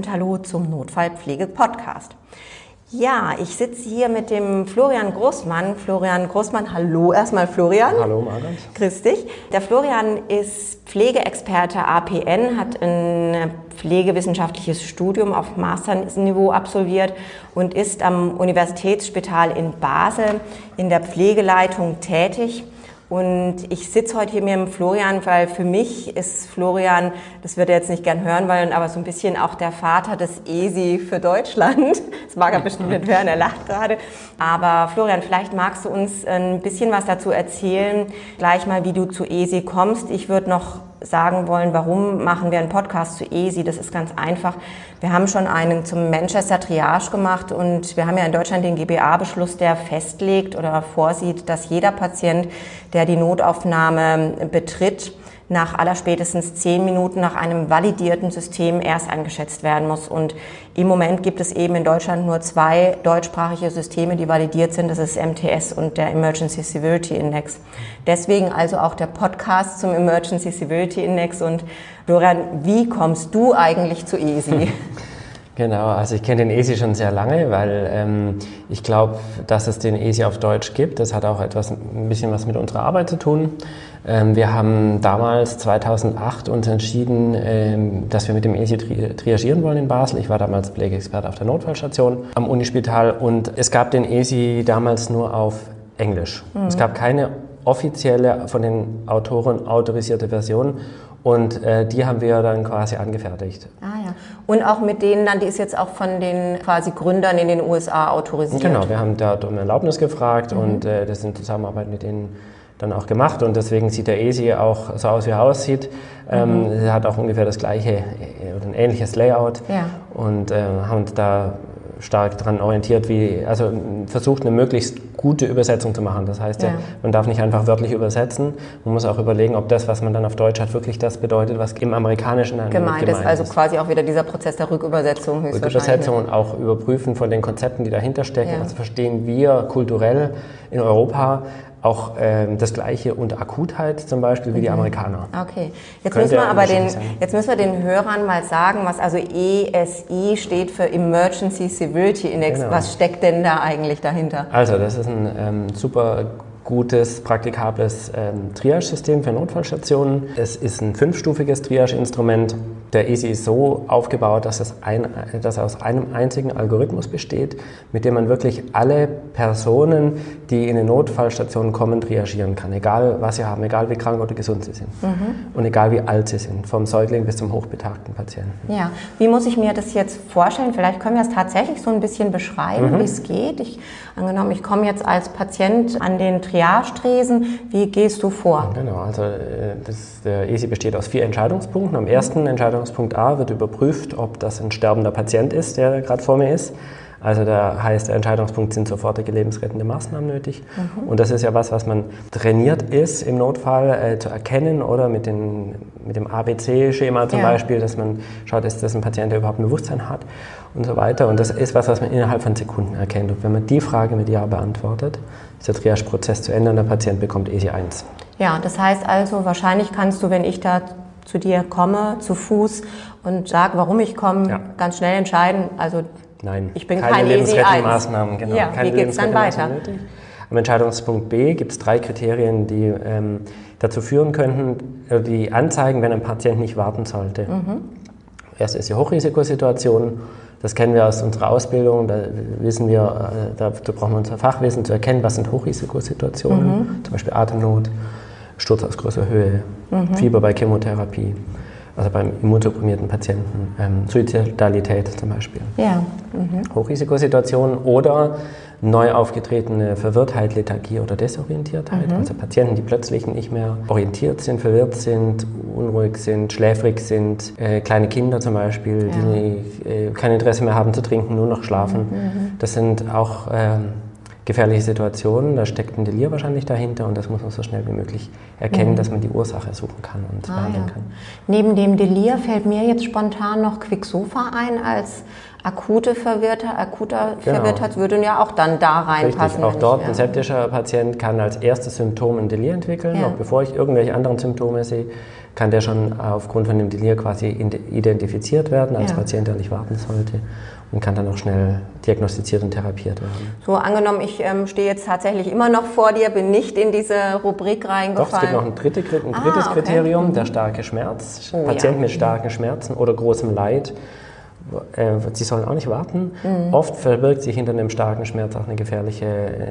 Und Hallo zum Notfallpflege-Podcast. Ja, ich sitze hier mit dem Florian Großmann. Florian Großmann, hallo erstmal Florian. Hallo Margaret. Grüß dich. Der Florian ist Pflegeexperte APN, hat ein pflegewissenschaftliches Studium auf Masterniveau absolviert und ist am Universitätsspital in Basel in der Pflegeleitung tätig. Und ich sitze heute hier mit dem Florian, weil für mich ist Florian, das wird er jetzt nicht gern hören wollen, aber so ein bisschen auch der Vater des ESI für Deutschland. Das mag er bestimmt nicht hören, er lacht gerade. Aber Florian, vielleicht magst du uns ein bisschen was dazu erzählen, gleich mal, wie du zu ESI kommst. Ich würde noch sagen wollen, warum machen wir einen Podcast zu ESI? Das ist ganz einfach. Wir haben schon einen zum Manchester Triage gemacht und wir haben ja in Deutschland den GBA-Beschluss, der festlegt oder vorsieht, dass jeder Patient, der die Notaufnahme betritt, nach allerspätestens zehn Minuten nach einem validierten System erst eingeschätzt werden muss. Und im Moment gibt es eben in Deutschland nur zwei deutschsprachige Systeme, die validiert sind. Das ist MTS und der Emergency Severity Index. Deswegen also auch der Podcast zum Emergency Severity Index. Und Florian, wie kommst du eigentlich zu ESI? Genau, also ich kenne den ESI schon sehr lange, weil ähm, ich glaube, dass es den ESI auf Deutsch gibt. Das hat auch etwas, ein bisschen was mit unserer Arbeit zu tun. Ähm, wir haben damals 2008 uns entschieden, ähm, dass wir mit dem ESI tri triagieren wollen in Basel. Ich war damals Pflegeexperte auf der Notfallstation am Unispital und es gab den ESI damals nur auf Englisch. Mhm. Es gab keine offizielle von den Autoren autorisierte Version und äh, die haben wir dann quasi angefertigt. Ah ja. Und auch mit denen dann, die ist jetzt auch von den quasi Gründern in den USA autorisiert. Genau, wir haben da um Erlaubnis gefragt mhm. und äh, das in Zusammenarbeit mit denen dann auch gemacht und deswegen sieht der ESI auch so aus, wie er aussieht. Ähm, mhm. Er hat auch ungefähr das gleiche äh, oder ein ähnliches Layout ja. und äh, haben da stark daran orientiert, wie, also versucht eine möglichst gute Übersetzung zu machen. Das heißt ja. man darf nicht einfach wörtlich übersetzen, man muss auch überlegen, ob das, was man dann auf Deutsch hat, wirklich das bedeutet, was im Amerikanischen dann gemeint, gemeint ist. Also quasi auch wieder dieser Prozess der Rückübersetzung höchstwahrscheinlich. Rückübersetzung und auch überprüfen von den Konzepten, die dahinter stecken. Ja. Also verstehen wir kulturell in Europa auch ähm, das Gleiche und Akutheit zum Beispiel wie mhm. die Amerikaner. Okay, jetzt müssen wir aber den, jetzt müssen wir den Hörern mal sagen, was also ESI steht für Emergency Severity Index. Genau. Was steckt denn da eigentlich dahinter? Also das ist ein ähm, super gutes, praktikables ähm, Triage-System für Notfallstationen. Es ist ein fünfstufiges Triage-Instrument. Der EASY ist so aufgebaut, dass, es ein, dass er aus einem einzigen Algorithmus besteht, mit dem man wirklich alle Personen, die in eine Notfallstation kommen, triagieren kann. Egal, was sie haben, egal wie krank oder gesund sie sind. Mhm. Und egal wie alt sie sind, vom Säugling bis zum hochbetagten Patienten. Ja, wie muss ich mir das jetzt vorstellen? Vielleicht können wir es tatsächlich so ein bisschen beschreiben, mhm. wie es geht. Ich, angenommen, ich komme jetzt als Patient an den Triage-Tresen. Wie gehst du vor? Genau, also äh, das, der ESI besteht aus vier Entscheidungspunkten. Am ersten Entscheidungspunkt A wird überprüft, ob das ein sterbender Patient ist, der gerade vor mir ist. Also da heißt der Entscheidungspunkt, sind sofortige lebensrettende Maßnahmen nötig. Mhm. Und das ist ja was, was man trainiert ist im Notfall äh, zu erkennen oder mit, den, mit dem ABC-Schema zum ja. Beispiel, dass man schaut, ist das ein Patient, der überhaupt ein Bewusstsein hat und so weiter. Und das ist was, was man innerhalb von Sekunden erkennt. Und wenn man die Frage mit Ja beantwortet, ist der Triage-Prozess zu Ende und der Patient bekommt ESI 1. Ja, das heißt also, wahrscheinlich kannst du, wenn ich da zu dir komme, zu Fuß und sage, warum ich komme, ja. ganz schnell entscheiden. Also Nein, ich bin keine kein lebensrettenden Maßnahmen. Genau, ja, keine wie geht es dann weiter? Am Entscheidungspunkt B gibt es drei Kriterien, die ähm, dazu führen könnten, äh, die anzeigen, wenn ein Patient nicht warten sollte. Mhm. Erst ist die Hochrisikosituation. Das kennen wir aus unserer Ausbildung. Da wissen wir, äh, da, da brauchen wir unser Fachwissen zu erkennen, was sind Hochrisikosituationen, mhm. zum Beispiel Atemnot, Sturz aus großer Höhe, mhm. Fieber bei Chemotherapie also beim immunsupprimierten Patienten, ähm, Suizidalität zum Beispiel. Ja. Mhm. Hochrisikosituationen oder neu aufgetretene Verwirrtheit, Lethargie oder Desorientiertheit. Mhm. Also Patienten, die plötzlich nicht mehr orientiert sind, verwirrt sind, unruhig sind, schläfrig sind. Äh, kleine Kinder zum Beispiel, ja. die äh, kein Interesse mehr haben zu trinken, nur noch schlafen. Mhm. Das sind auch ähm, gefährliche Situationen. Da steckt ein Delir wahrscheinlich dahinter und das muss man so schnell wie möglich erkennen, mhm. dass man die Ursache suchen kann und ah, behandeln ja. kann. Neben dem Delir fällt mir jetzt spontan noch Quicksofa ein als, akute Verwirrtheit, akuter genau. Verwirrtheit würden ja auch dann da reinpassen. Richtig, auch dort ein septischer Patient kann als erstes Symptom ein Delir entwickeln, ja. noch bevor ich irgendwelche anderen Symptome sehe kann der schon aufgrund von dem Delir quasi identifiziert werden als ja. Patient, der nicht warten sollte und kann dann auch schnell diagnostiziert und therapiert werden. So angenommen, ich ähm, stehe jetzt tatsächlich immer noch vor dir, bin nicht in diese Rubrik reingefallen. Doch, es gibt noch ein, dritte, ein ah, drittes okay. Kriterium, mhm. der starke Schmerz. Oh, Patienten ja. mit starken Schmerzen oder großem Leid. Äh, sie sollen auch nicht warten. Mhm. Oft verbirgt sich hinter einem starken Schmerz auch eine gefährliche,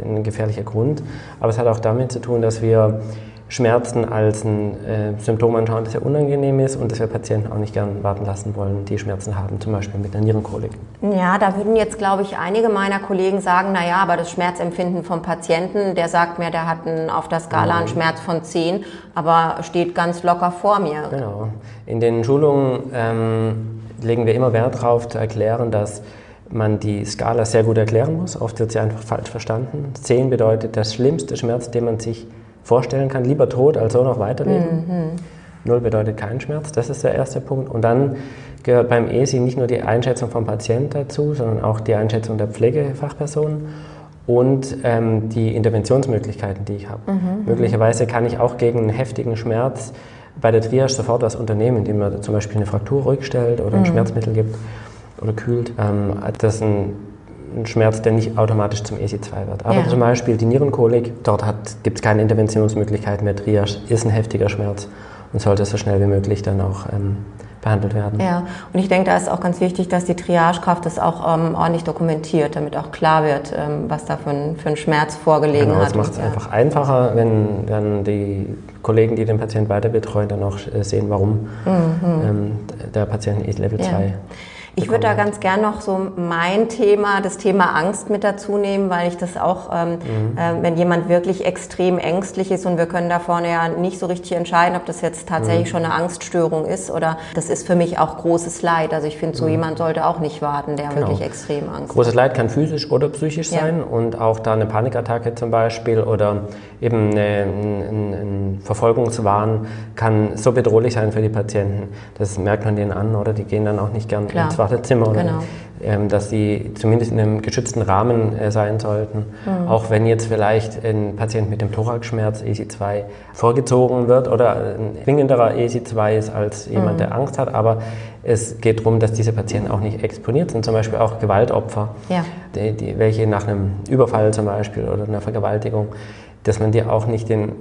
ein gefährlicher Grund. Aber es hat auch damit zu tun, dass wir Schmerzen als ein äh, Symptom anschauen, das sehr unangenehm ist und dass wir Patienten auch nicht gern warten lassen wollen, die Schmerzen haben, zum Beispiel mit einer Nierenkolik. Ja, da würden jetzt, glaube ich, einige meiner Kollegen sagen, naja, aber das Schmerzempfinden vom Patienten, der sagt mir, der hat einen, auf der Skala einen Schmerz von 10, aber steht ganz locker vor mir. Genau. In den Schulungen ähm, legen wir immer Wert darauf zu erklären, dass man die Skala sehr gut erklären muss. Oft wird sie einfach falsch verstanden. 10 bedeutet der schlimmste Schmerz, den man sich vorstellen kann, lieber tot als so noch weiterleben. Mhm. Null bedeutet keinen Schmerz, das ist der erste Punkt. Und dann gehört beim ESI nicht nur die Einschätzung vom Patienten dazu, sondern auch die Einschätzung der Pflegefachpersonen und ähm, die Interventionsmöglichkeiten, die ich habe. Mhm. Möglicherweise kann ich auch gegen einen heftigen Schmerz bei der Triage sofort was unternehmen, indem man zum Beispiel eine Fraktur ruhig stellt oder ein mhm. Schmerzmittel gibt oder kühlt. Ähm, das ist ein ein Schmerz, der nicht automatisch zum EC2 wird. Aber ja. zum Beispiel die Nierenkolik, dort gibt es keine Interventionsmöglichkeit mehr. Triage ist ein heftiger Schmerz und sollte so schnell wie möglich dann auch ähm, behandelt werden. Ja, und ich denke, da ist auch ganz wichtig, dass die Triagekraft das auch ähm, ordentlich dokumentiert, damit auch klar wird, ähm, was da für ein, für ein Schmerz vorgelegen genau, hat. Das macht es ja. einfach einfacher, wenn dann die Kollegen, die den Patienten weiter betreuen, dann auch äh, sehen, warum mhm. ähm, der Patient Level 2 ja. Ich würde da ganz gern noch so mein Thema, das Thema Angst mit dazu nehmen, weil ich das auch, ähm, mhm. äh, wenn jemand wirklich extrem ängstlich ist und wir können da vorne ja nicht so richtig entscheiden, ob das jetzt tatsächlich mhm. schon eine Angststörung ist oder das ist für mich auch großes Leid. Also ich finde, so mhm. jemand sollte auch nicht warten, der genau. wirklich extrem Angst hat. Großes Leid kann physisch oder psychisch ja. sein und auch da eine Panikattacke zum Beispiel oder eben ein Verfolgungswahn kann so bedrohlich sein für die Patienten. Das merkt man denen an oder die gehen dann auch nicht gern Klar. ins Wartezimmer oder genau. ähm, dass sie zumindest in einem geschützten Rahmen äh, sein sollten. Mhm. Auch wenn jetzt vielleicht ein Patient mit dem Thoraxschmerz EC2 vorgezogen wird oder ein zwingenderer EC2 ist als jemand, mhm. der Angst hat, aber es geht darum, dass diese Patienten auch nicht exponiert sind, zum Beispiel auch Gewaltopfer, ja. die, die, welche nach einem Überfall zum Beispiel oder einer Vergewaltigung, dass man die auch nicht den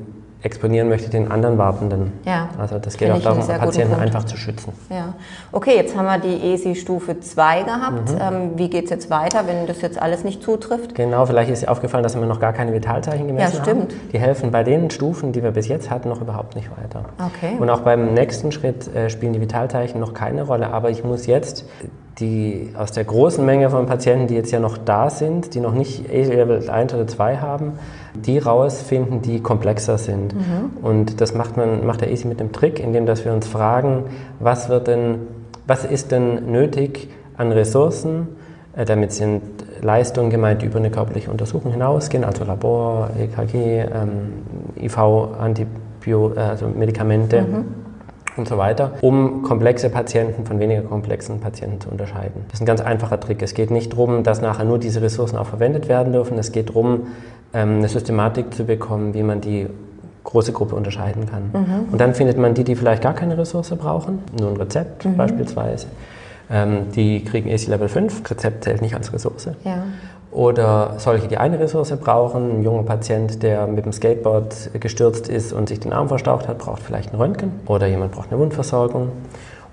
exponieren möchte den anderen Wartenden. Ja. Also das geht auch darum, Patienten einfach zu schützen. Ja. Okay, jetzt haben wir die ESI-Stufe 2 gehabt. Mhm. Ähm, wie geht es jetzt weiter, wenn das jetzt alles nicht zutrifft? Genau, vielleicht ist aufgefallen, dass wir noch gar keine Vitalzeichen gemessen ja, stimmt. haben. Die helfen bei den Stufen, die wir bis jetzt hatten, noch überhaupt nicht weiter. Okay. Und auch beim nächsten Schritt äh, spielen die Vitalzeichen noch keine Rolle, aber ich muss jetzt die aus der großen Menge von Patienten, die jetzt ja noch da sind, die noch nicht A-Level 1 oder 2 haben, die rausfinden, die komplexer sind. Mhm. Und das macht, man, macht der ESI mit dem Trick, indem dass wir uns fragen, was, wird denn, was ist denn nötig an Ressourcen, äh, damit sind Leistungen gemeint, die über eine körperliche Untersuchung hinausgehen, also Labor, EKG, ähm, IV, Antibio, äh, also Medikamente. Mhm und so weiter, um komplexe Patienten von weniger komplexen Patienten zu unterscheiden. Das ist ein ganz einfacher Trick. Es geht nicht darum, dass nachher nur diese Ressourcen auch verwendet werden dürfen. Es geht darum, ähm, eine Systematik zu bekommen, wie man die große Gruppe unterscheiden kann. Mhm. Und dann findet man die, die vielleicht gar keine Ressource brauchen, nur ein Rezept mhm. beispielsweise. Ähm, die kriegen AC Level 5, Rezept zählt nicht als Ressource. Ja. Oder solche, die eine Ressource brauchen, ein junger Patient, der mit dem Skateboard gestürzt ist und sich den Arm verstaucht hat, braucht vielleicht ein Röntgen. Oder jemand braucht eine Wundversorgung.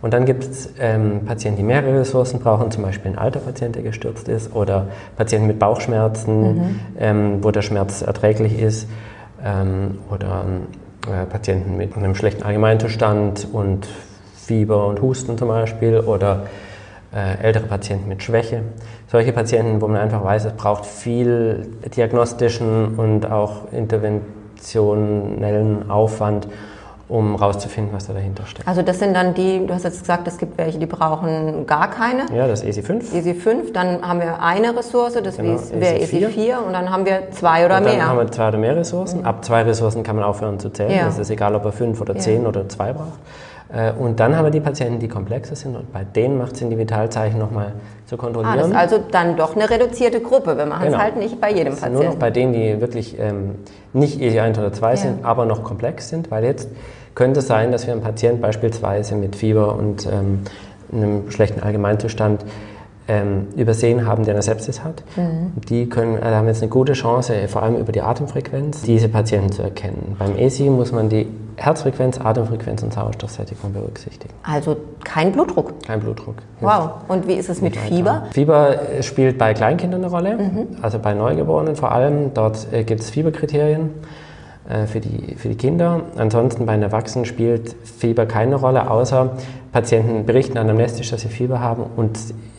Und dann gibt es ähm, Patienten, die mehrere Ressourcen brauchen, zum Beispiel ein alter Patient, der gestürzt ist, oder Patienten mit Bauchschmerzen, mhm. ähm, wo der Schmerz erträglich ist, ähm, oder äh, Patienten mit einem schlechten Allgemeinzustand und Fieber und Husten zum Beispiel, oder äh, ältere Patienten mit Schwäche. Solche Patienten, wo man einfach weiß, es braucht viel diagnostischen und auch interventionellen Aufwand, um herauszufinden, was da dahinter steckt. Also das sind dann die, du hast jetzt gesagt, es gibt welche, die brauchen gar keine. Ja, das ist ESI5. ESI5, dann haben wir eine Ressource, das genau, wäre ESI4. ESI4 und dann haben wir zwei oder und mehr. Dann haben wir zwei oder mehr Ressourcen. Mhm. Ab zwei Ressourcen kann man aufhören zu zählen. Ja. Das ist egal, ob er fünf oder zehn ja. oder zwei braucht. Äh, und dann haben wir die Patienten, die komplexer sind und bei denen macht es Sinn, die Vitalzeichen nochmal zu kontrollieren. Ah, das ist also dann doch eine reduzierte Gruppe. Wir machen es genau. halt nicht bei jedem Patienten. Nur noch bei denen, die wirklich ähm, nicht ESI 1 oder 2 ja. sind, aber noch komplex sind, weil jetzt könnte es sein, dass wir einen Patienten beispielsweise mit Fieber und ähm, einem schlechten Allgemeinzustand ähm, übersehen haben, der eine Sepsis hat. Mhm. Die können, also haben jetzt eine gute Chance, vor allem über die Atemfrequenz, diese Patienten zu erkennen. Beim ESI muss man die Herzfrequenz, Atemfrequenz und Sauerstoffsättigung berücksichtigen. Also kein Blutdruck? Kein Blutdruck. Wow. Und wie ist es mit Fieber? Fieber spielt bei Kleinkindern eine Rolle, mhm. also bei Neugeborenen vor allem. Dort äh, gibt es Fieberkriterien äh, für die, für die Kinder. Ansonsten bei den Erwachsenen spielt Fieber keine Rolle, außer Patienten berichten anamnestisch, dass sie Fieber haben und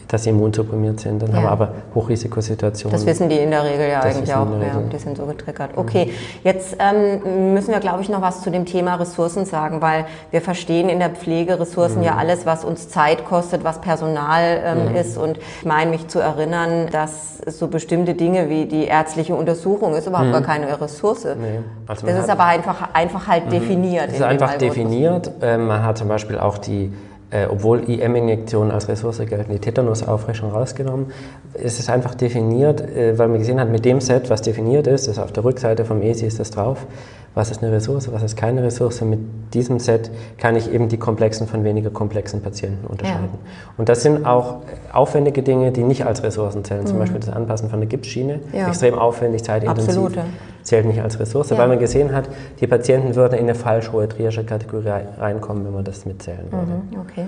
dass sie immunsupprimiert sind. Dann ja. haben wir aber Hochrisikosituationen. Das wissen die in der Regel ja das eigentlich auch. Ja, die sind so getriggert. Okay, jetzt ähm, müssen wir, glaube ich, noch was zu dem Thema Ressourcen sagen, weil wir verstehen in der Pflege Ressourcen mhm. ja alles, was uns Zeit kostet, was Personal ähm, mhm. ist. Und ich meine mich zu erinnern, dass so bestimmte Dinge wie die ärztliche Untersuchung ist überhaupt mhm. gar keine Ressource. Nee. Also das ist aber einfach, einfach halt mhm. definiert. Es ist einfach definiert. Ähm, man hat zum Beispiel auch die äh, obwohl IM-Injektionen als Ressource gelten, die Tetanusauffrischung rausgenommen. Es ist einfach definiert, äh, weil man gesehen hat, mit dem Set, was definiert ist, ist auf der Rückseite vom ESI ist das drauf, was ist eine Ressource, was ist keine Ressource. Mit diesem Set kann ich eben die komplexen von weniger komplexen Patienten unterscheiden. Ja. Und das sind auch aufwendige Dinge, die nicht als Ressourcen zählen. Mhm. Zum Beispiel das Anpassen von der Gipsschiene, ja. extrem aufwendig, zeitintensiv. Absolut, ja. Zählt nicht als Ressource, weil man gesehen hat, die Patienten würden in eine falsch hohe Triage-Kategorie reinkommen, wenn man das mitzählen würde. Mhm. Okay.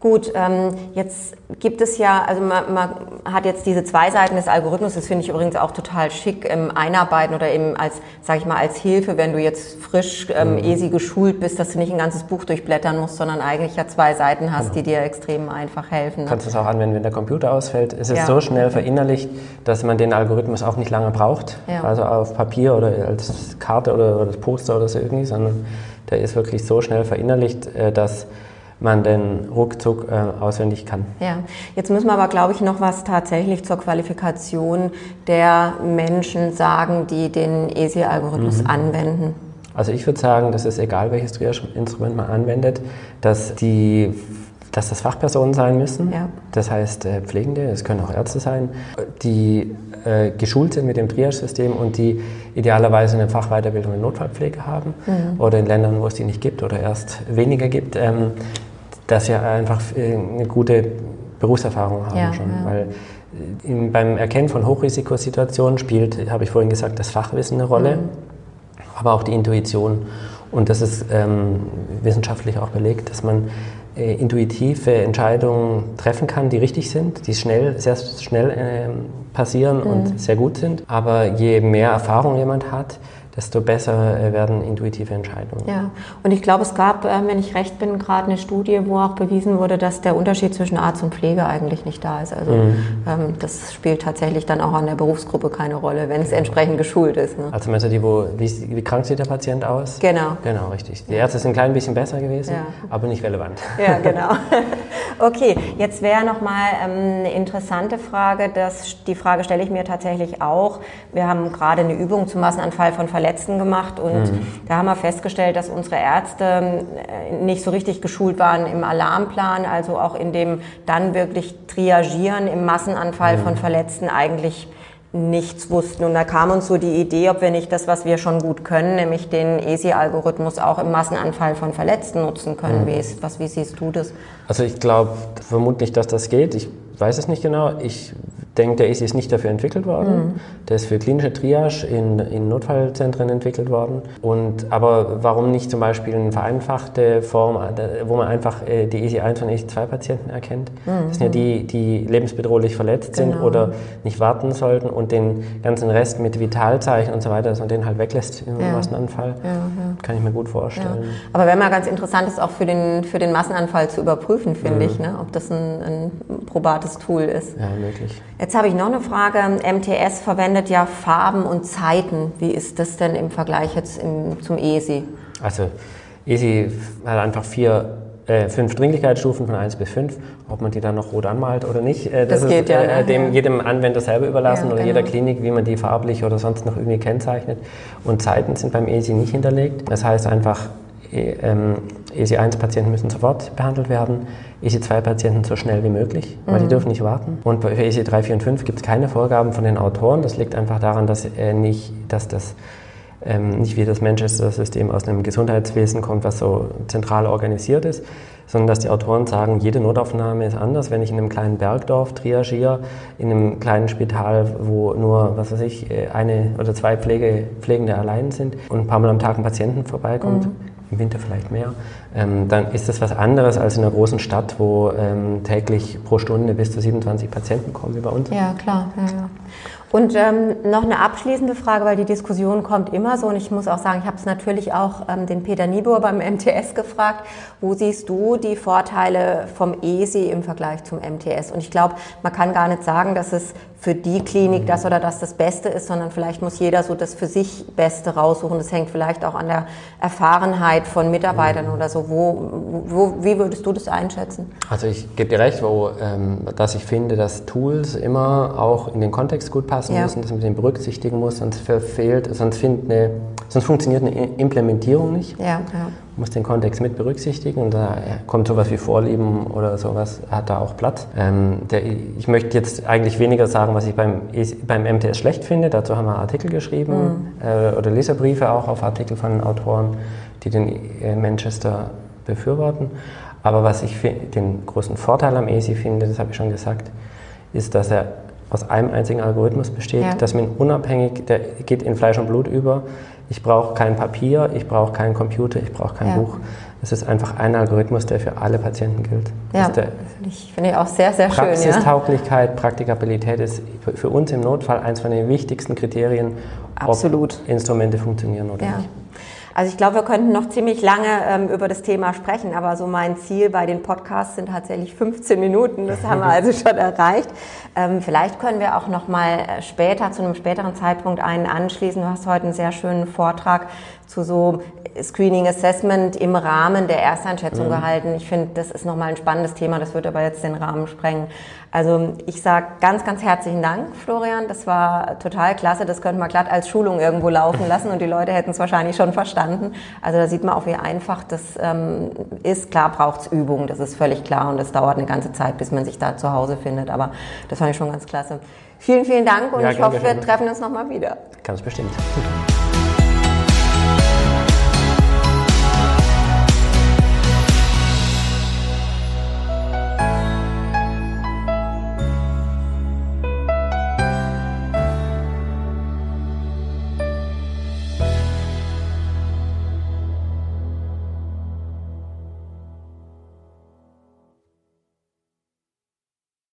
Gut, ähm, jetzt gibt es ja, also man, man, hat jetzt diese zwei Seiten des Algorithmus, das finde ich übrigens auch total schick im Einarbeiten oder eben als, sage ich mal, als Hilfe, wenn du jetzt frisch ähm, mhm. ESI geschult bist, dass du nicht ein ganzes Buch durchblättern musst, sondern eigentlich ja zwei Seiten hast, genau. die dir extrem einfach helfen. Ne? Kannst du es auch anwenden, wenn der Computer ausfällt. Es ist ja. so schnell verinnerlicht, dass man den Algorithmus auch nicht lange braucht, ja. also auf Papier oder als Karte oder, oder das Poster oder so irgendwie, sondern der ist wirklich so schnell verinnerlicht, äh, dass man den ruckzuck äh, auswendig kann. Ja, jetzt müssen wir aber, glaube ich, noch was tatsächlich zur Qualifikation der Menschen sagen, die den ESI-Algorithmus mhm. anwenden. Also ich würde sagen, das ist egal, welches Triage-Instrument man anwendet, dass die dass das Fachpersonen sein müssen, ja. das heißt äh, Pflegende, es können auch Ärzte sein, die äh, geschult sind mit dem Triage-System und die idealerweise eine Fachweiterbildung in Notfallpflege haben mhm. oder in Ländern, wo es die nicht gibt oder erst weniger gibt, ähm, dass sie einfach äh, eine gute Berufserfahrung haben ja, schon. Ja. Weil äh, in, beim Erkennen von Hochrisikosituationen spielt, habe ich vorhin gesagt, das Fachwissen eine Rolle, mhm. aber auch die Intuition. Und das ist ähm, wissenschaftlich auch belegt, dass man äh, intuitive Entscheidungen treffen kann, die richtig sind, die schnell, sehr schnell äh, passieren mhm. und sehr gut sind. Aber je mehr Erfahrung jemand hat, desto besser äh, werden intuitive Entscheidungen. Ja, und ich glaube, es gab, ähm, wenn ich recht bin, gerade eine Studie, wo auch bewiesen wurde, dass der Unterschied zwischen Arzt und Pflege eigentlich nicht da ist. Also mhm. Ähm, das spielt tatsächlich dann auch an der Berufsgruppe keine Rolle, wenn es entsprechend geschult ist. Ne? Also meinst du, die, wo, wie, wie, krank sieht der Patient aus? Genau. Genau, richtig. Die Ärzte sind ein klein bisschen besser gewesen, ja. aber nicht relevant. Ja, genau. okay, jetzt wäre nochmal ähm, eine interessante Frage, das, die Frage stelle ich mir tatsächlich auch. Wir haben gerade eine Übung zum Massenanfall von Verletzungen Verletzten gemacht und mhm. da haben wir festgestellt, dass unsere Ärzte äh, nicht so richtig geschult waren im Alarmplan, also auch in dem dann wirklich Triagieren im Massenanfall mhm. von Verletzten eigentlich nichts wussten. Und da kam uns so die Idee, ob wir nicht das, was wir schon gut können, nämlich den ESI-Algorithmus auch im Massenanfall von Verletzten nutzen können. Mhm. Wie, ist, was, wie siehst du das? Also ich glaube vermutlich, dass das geht. Ich weiß es nicht genau. Ich denke, der ist nicht dafür entwickelt worden. Mhm. Der ist für klinische Triage in, in Notfallzentren entwickelt worden. Und, aber warum nicht zum Beispiel eine vereinfachte Form, wo man einfach äh, die EC1 und EC2-Patienten erkennt? Mhm. Das sind ja die, die lebensbedrohlich verletzt genau. sind oder nicht warten sollten und den ganzen Rest mit Vitalzeichen und so weiter, dass man den halt weglässt im ja. Massenanfall. Ja, ja. Kann ich mir gut vorstellen. Aber wäre mal ganz interessant, das auch für den, für den Massenanfall zu überprüfen, finde mhm. ich, ne? ob das ein, ein probates Tool ist. Ja, möglich. Jetzt habe ich noch eine Frage. MTS verwendet ja Farben und Zeiten. Wie ist das denn im Vergleich jetzt im, zum ESI? Also ESI hat einfach vier, äh, fünf Dringlichkeitsstufen von 1 bis 5. Ob man die dann noch rot anmalt oder nicht, äh, das, das geht ist ja, äh, dem, ja. jedem Anwender selber überlassen ja, oder genau. jeder Klinik, wie man die farblich oder sonst noch irgendwie kennzeichnet. Und Zeiten sind beim ESI nicht hinterlegt. Das heißt einfach, äh, ähm, ESI-1-Patienten müssen sofort behandelt werden, ESI-2-Patienten so schnell wie möglich, weil mhm. die dürfen nicht warten. Und für ESI 3, 4 und 5 gibt es keine Vorgaben von den Autoren. Das liegt einfach daran, dass, äh, nicht, dass das ähm, nicht wie das Manchester-System aus einem Gesundheitswesen kommt, was so zentral organisiert ist, sondern dass die Autoren sagen, jede Notaufnahme ist anders. Wenn ich in einem kleinen Bergdorf triagiere, in einem kleinen Spital, wo nur, was weiß ich, äh, eine oder zwei Pflege, Pflegende allein sind und ein paar Mal am Tag ein Patienten vorbeikommt, mhm im Winter vielleicht mehr, ähm, dann ist das was anderes als in einer großen Stadt, wo ähm, täglich pro Stunde bis zu 27 Patienten kommen wie bei uns. Ja, klar. Ja, ja. Und ähm, noch eine abschließende Frage, weil die Diskussion kommt immer so und ich muss auch sagen, ich habe es natürlich auch ähm, den Peter Niebuhr beim MTS gefragt, wo siehst du die Vorteile vom ESI im Vergleich zum MTS? Und ich glaube, man kann gar nicht sagen, dass es für die Klinik das oder das das Beste ist, sondern vielleicht muss jeder so das für sich Beste raussuchen. Das hängt vielleicht auch an der Erfahrenheit von Mitarbeitern oder so. Wo, wo, wie würdest du das einschätzen? Also ich gebe dir recht, wo, ähm, dass ich finde, dass Tools immer auch in den Kontext gut passen ja. müssen, dass man den berücksichtigen muss, sonst verfehlt, sonst, eine, sonst funktioniert eine Implementierung nicht. Ja, ja muss den Kontext mit berücksichtigen und da kommt sowas wie Vorlieben oder sowas, hat da auch Platz. Ähm, der, ich möchte jetzt eigentlich weniger sagen, was ich beim, beim MTS schlecht finde, dazu haben wir Artikel geschrieben mhm. äh, oder Leserbriefe auch auf Artikel von Autoren, die den äh, Manchester befürworten. Aber was ich den großen Vorteil am ESI finde, das habe ich schon gesagt, ist, dass er aus einem einzigen Algorithmus besteht, ja. dass man unabhängig, der geht in Fleisch und Blut über, ich brauche kein Papier, ich brauche keinen Computer, ich brauche kein ja. Buch. Es ist einfach ein Algorithmus, der für alle Patienten gilt. Ja, finde ich, find ich auch sehr, sehr schön. Praxistauglichkeit, ja. Praktikabilität ist für uns im Notfall eines von den wichtigsten Kriterien, Absolut. ob Instrumente funktionieren oder ja. nicht. Also ich glaube, wir könnten noch ziemlich lange ähm, über das Thema sprechen, aber so mein Ziel bei den Podcasts sind tatsächlich 15 Minuten. Das haben wir also schon erreicht. Ähm, vielleicht können wir auch noch mal äh, später, zu einem späteren Zeitpunkt einen anschließen. Du hast heute einen sehr schönen Vortrag zu so Screening Assessment im Rahmen der Ersteinschätzung mhm. gehalten. Ich finde, das ist nochmal ein spannendes Thema, das wird aber jetzt den Rahmen sprengen. Also ich sage ganz, ganz herzlichen Dank, Florian. Das war total klasse. Das könnte man glatt als Schulung irgendwo laufen lassen und die Leute hätten es wahrscheinlich schon verstanden. Also da sieht man auch, wie einfach das ähm, ist. Klar braucht es Übung, das ist völlig klar und es dauert eine ganze Zeit, bis man sich da zu Hause findet. Aber das fand ich schon ganz klasse. Vielen, vielen Dank und ja, ich hoffe, wir treffen uns nochmal wieder. Ganz bestimmt.